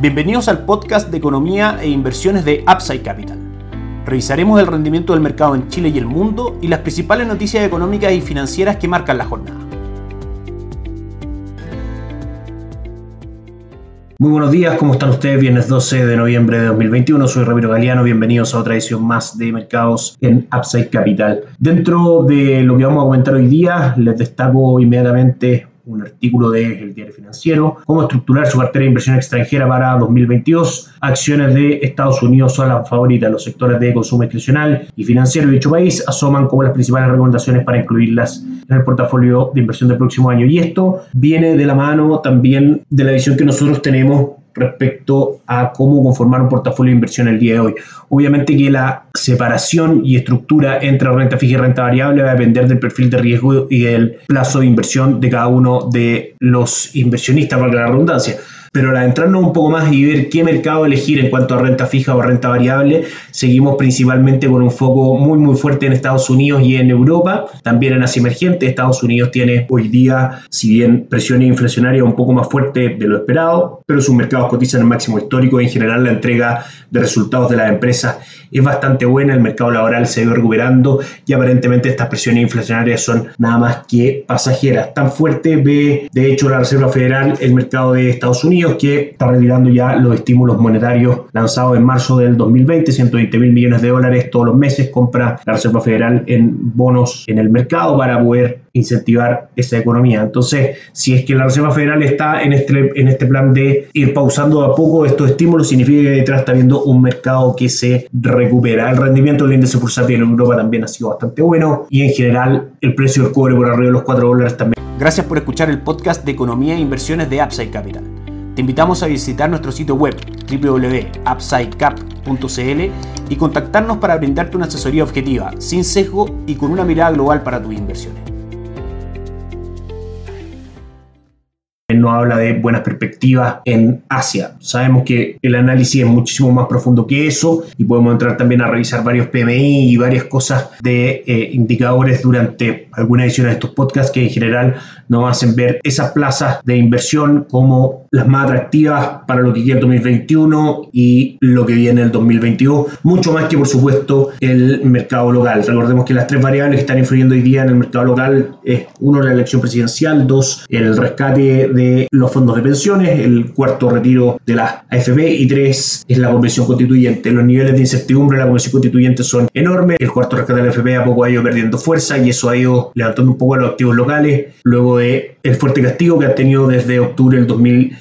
Bienvenidos al podcast de economía e inversiones de Upside Capital. Revisaremos el rendimiento del mercado en Chile y el mundo y las principales noticias económicas y financieras que marcan la jornada. Muy buenos días, ¿cómo están ustedes? Viernes 12 de noviembre de 2021, soy Ramiro Galeano, bienvenidos a otra edición más de mercados en Upside Capital. Dentro de lo que vamos a comentar hoy día, les destaco inmediatamente un artículo del Diario Financiero, cómo estructurar su cartera de inversión extranjera para 2022. Acciones de Estados Unidos son las favoritas. Los sectores de consumo discrecional y financiero de dicho país asoman como las principales recomendaciones para incluirlas en el portafolio de inversión del próximo año. Y esto viene de la mano también de la visión que nosotros tenemos respecto a cómo conformar un portafolio de inversión el día de hoy. Obviamente que la separación y estructura entre renta fija y renta variable va a depender del perfil de riesgo y del plazo de inversión de cada uno de los inversionistas, valga la redundancia. Pero al entrarnos un poco más y ver qué mercado elegir en cuanto a renta fija o renta variable, seguimos principalmente con un foco muy muy fuerte en Estados Unidos y en Europa, también en Asia emergente. Estados Unidos tiene hoy día, si bien presión inflacionaria un poco más fuerte de lo esperado, pero sus mercados cotizan en máximo histórico en general la entrega de resultados de las empresas es bastante buena, el mercado laboral se va recuperando y aparentemente estas presiones inflacionarias son nada más que pasajeras. Tan fuerte ve de hecho la Reserva Federal el mercado de Estados Unidos que está retirando ya los estímulos monetarios lanzados en marzo del 2020, 120 mil millones de dólares todos los meses compra la Reserva Federal en bonos en el mercado para poder incentivar esa economía. Entonces, si es que la Reserva Federal está en este, en este plan de ir pausando a poco estos estímulos, significa que detrás está viendo un mercado que se recupera. El rendimiento del índice bursátil en Europa también ha sido bastante bueno y en general el precio del cobre por arriba de los 4 dólares también. Gracias por escuchar el podcast de Economía e Inversiones de Upside Capital. Te invitamos a visitar nuestro sitio web www.upsidecap.cl y contactarnos para brindarte una asesoría objetiva, sin sesgo y con una mirada global para tus inversiones. nos habla de buenas perspectivas en Asia. Sabemos que el análisis es muchísimo más profundo que eso y podemos entrar también a revisar varios PMI y varias cosas de eh, indicadores durante alguna edición de estos podcasts que en general nos hacen ver esas plazas de inversión como las más atractivas para lo que queda el 2021 y lo que viene el 2022, mucho más que por supuesto el mercado local. Recordemos que las tres variables que están influyendo hoy día en el mercado local es uno la elección presidencial, dos el rescate de los fondos de pensiones, el cuarto retiro de la AFP y tres es la convención constituyente. Los niveles de incertidumbre de la convención constituyente son enormes, el cuarto rescate de la AFP a poco ha ido perdiendo fuerza y eso ha ido levantando un poco a los activos locales, luego de el fuerte castigo que ha tenido desde octubre del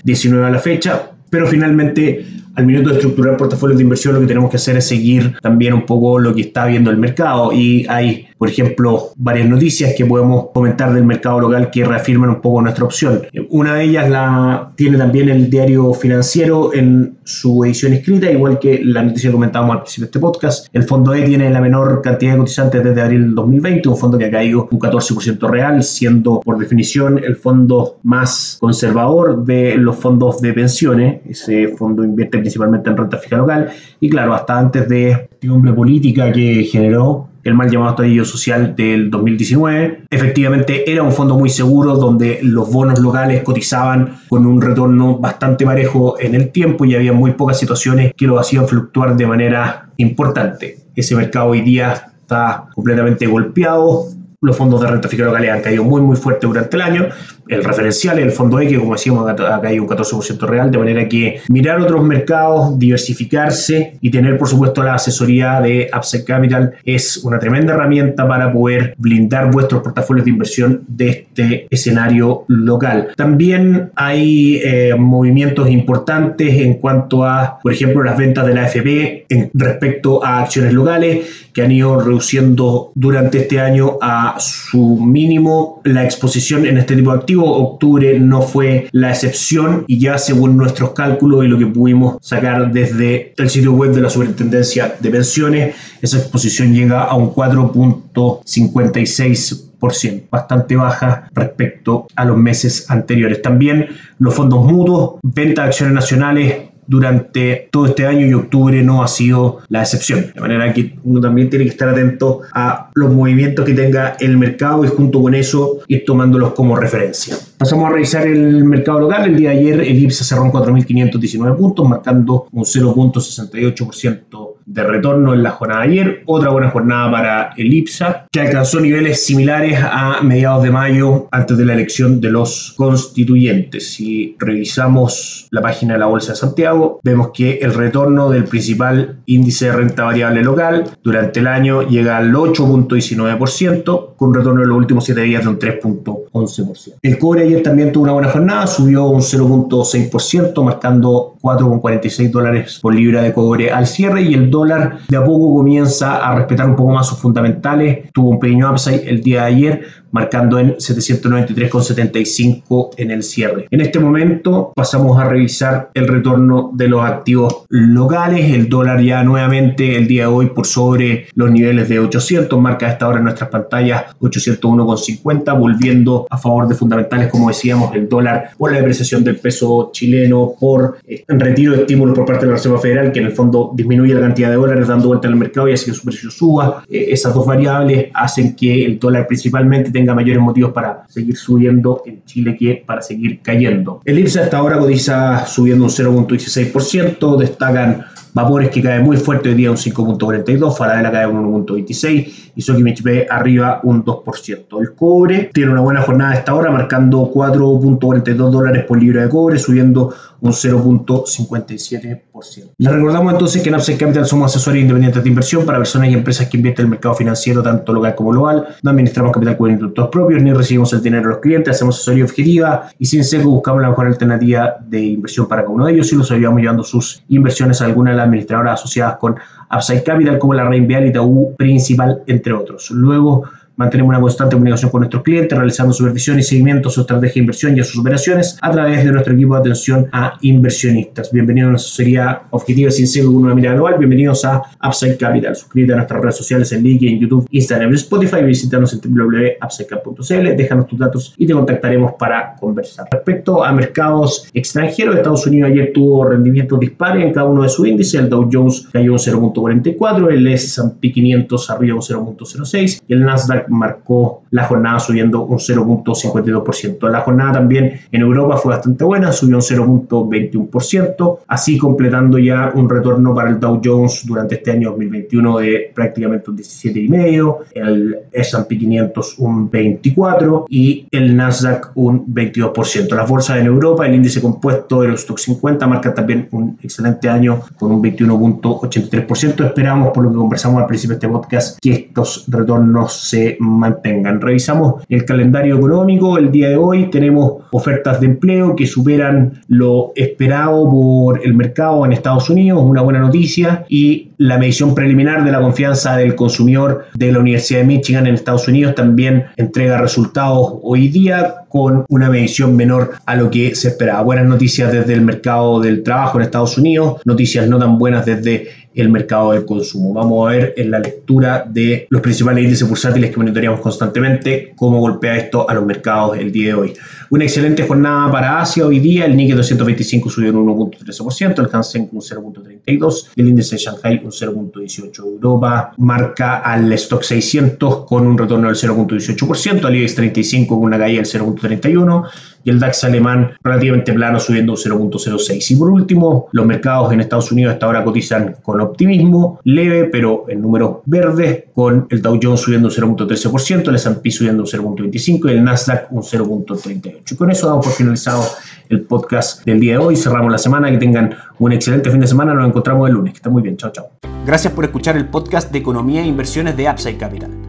2019 a la fecha, pero finalmente al minuto de estructurar portafolios de inversión lo que tenemos que hacer es seguir también un poco lo que está viendo el mercado y hay por ejemplo, varias noticias que podemos comentar del mercado local que reafirman un poco nuestra opción. Una de ellas la tiene también el diario financiero en su edición escrita, igual que la noticia que comentábamos al principio de este podcast. El fondo E tiene la menor cantidad de cotizantes desde abril del 2020, un fondo que ha caído un 14% real, siendo por definición el fondo más conservador de los fondos de pensiones. Ese fondo invierte principalmente en renta fija local y claro, hasta antes de la política que generó el mal llamado estallido social del 2019. Efectivamente era un fondo muy seguro donde los bonos locales cotizaban con un retorno bastante parejo en el tiempo y había muy pocas situaciones que lo hacían fluctuar de manera importante. Ese mercado hoy día está completamente golpeado. Los fondos de renta fija locales han caído muy muy fuerte durante el año el referencial, el fondo X, como decíamos, ha caído un 14% real, de manera que mirar otros mercados, diversificarse y tener, por supuesto, la asesoría de Upside Capital es una tremenda herramienta para poder blindar vuestros portafolios de inversión de este escenario local. También hay eh, movimientos importantes en cuanto a, por ejemplo, las ventas de la AFP en respecto a acciones locales que han ido reduciendo durante este año a su mínimo la exposición en este tipo de activos octubre no fue la excepción y ya según nuestros cálculos y lo que pudimos sacar desde el sitio web de la Superintendencia de Pensiones, esa exposición llega a un 4.56%, bastante baja respecto a los meses anteriores. También los fondos mutuos, venta de acciones nacionales durante todo este año y octubre no ha sido la excepción. De manera que uno también tiene que estar atento a los movimientos que tenga el mercado y junto con eso ir tomándolos como referencia. Pasamos a revisar el mercado local. El día de ayer el IPSA cerró en 4.519 puntos, marcando un 0.68% de retorno en la jornada de ayer. Otra buena jornada para el IPSA, que alcanzó niveles similares a mediados de mayo antes de la elección de los constituyentes. Si revisamos la página de la Bolsa de Santiago, vemos que el retorno del principal índice de renta variable local durante el año llega al 8.19%, con retorno en los últimos 7 días de un 3.11%. El cobre ayer también tuvo una buena jornada, subió un 0.6%, marcando 4,46 dólares por libra de cobre al cierre y el dólar de a poco comienza a respetar un poco más sus fundamentales. Tuvo un pequeño upside el día de ayer, marcando en 793,75 en el cierre. En este momento pasamos a revisar el retorno de los activos locales. El dólar ya nuevamente el día de hoy por sobre los niveles de 800, marca a esta hora en nuestras pantallas 801,50, volviendo a favor de fundamentales, como decíamos, el dólar por la depreciación del peso chileno, por eh, retiro de estímulos por parte de la Reserva Federal, que en el fondo disminuye la cantidad de dólares dando vuelta en el mercado y hace que su precio suba. Eh, esas dos variables hacen que el dólar principalmente tenga mayores motivos para seguir subiendo en Chile que para seguir cayendo. El IPSA hasta ahora cotiza subiendo un 0.16%, destacan Vapores que cae muy fuerte hoy día un 5.42, Falabella cae un 1.26 y Sokimich B arriba un 2%. El cobre tiene una buena jornada a esta hora, marcando 4.42 dólares por libra de cobre, subiendo un 0.57%. Les recordamos entonces que en Upside Capital somos asesores independientes de inversión para personas y empresas que invierten en el mercado financiero, tanto local como global. No administramos capital con inductos propios, ni recibimos el dinero de los clientes, hacemos asesoría objetiva y sin seco buscamos la mejor alternativa de inversión para cada uno de ellos y los ayudamos llevando sus inversiones a alguna de administradoras asociadas con Upside Capital, como la Reinvial y TAU Principal, entre otros. Luego, Mantenemos una constante comunicación con nuestros clientes, realizando supervisión y seguimiento a su estrategia de inversión y a sus operaciones a través de nuestro equipo de atención a inversionistas. Bienvenidos a una asesoría objetiva sin ser una mirada global. Bienvenidos a Upside Capital. Suscríbete a nuestras redes sociales en LinkedIn, YouTube, Instagram y Spotify. Visítanos en www.upsidecap.cl. Déjanos tus datos y te contactaremos para conversar. Respecto a mercados extranjeros, Estados Unidos ayer tuvo rendimientos dispares en cada uno de sus índices. El Dow Jones cayó un 0.44, el S&P 500 arriba un 0.06 y el Nasdaq marcó la jornada subiendo un 0.52%. La jornada también en Europa fue bastante buena, subió un 0.21%, así completando ya un retorno para el Dow Jones durante este año 2021 de prácticamente un 17,5%, el S&P 500 un 24% y el Nasdaq un 22%. Las bolsas en Europa, el índice compuesto de los Stock 50 marca también un excelente año con un 21.83%. Esperamos, por lo que conversamos al principio de este podcast, que estos retornos se mantengan. Revisamos el calendario económico. El día de hoy tenemos ofertas de empleo que superan lo esperado por el mercado en Estados Unidos, una buena noticia, y la medición preliminar de la confianza del consumidor de la Universidad de Michigan en Estados Unidos también entrega resultados hoy día con una medición menor a lo que se esperaba. Buenas noticias desde el mercado del trabajo en Estados Unidos, noticias no tan buenas desde el mercado del consumo. Vamos a ver en la lectura de los principales índices bursátiles que monitoreamos constantemente cómo golpea esto a los mercados el día de hoy. Una excelente jornada para Asia hoy día. El Nikkei 225 subió un 1.13%, el Hansen un 0.32% y el índice de Shanghai un 0.18%. Europa marca al Stock 600 con un retorno del 0.18%, al IBEX 35 con una caída del 0.31% y el DAX alemán relativamente plano subiendo un 0.06. Y por último, los mercados en Estados Unidos hasta ahora cotizan con optimismo leve, pero en números verdes, con el Dow Jones subiendo un 0.13%, el S&P subiendo un 0.25% y el Nasdaq un 0.38%. Y con eso damos por finalizado el podcast del día de hoy. Cerramos la semana. Que tengan un excelente fin de semana. Nos encontramos el lunes. Que estén muy bien. Chao, chao. Gracias por escuchar el podcast de Economía e Inversiones de Upside Capital.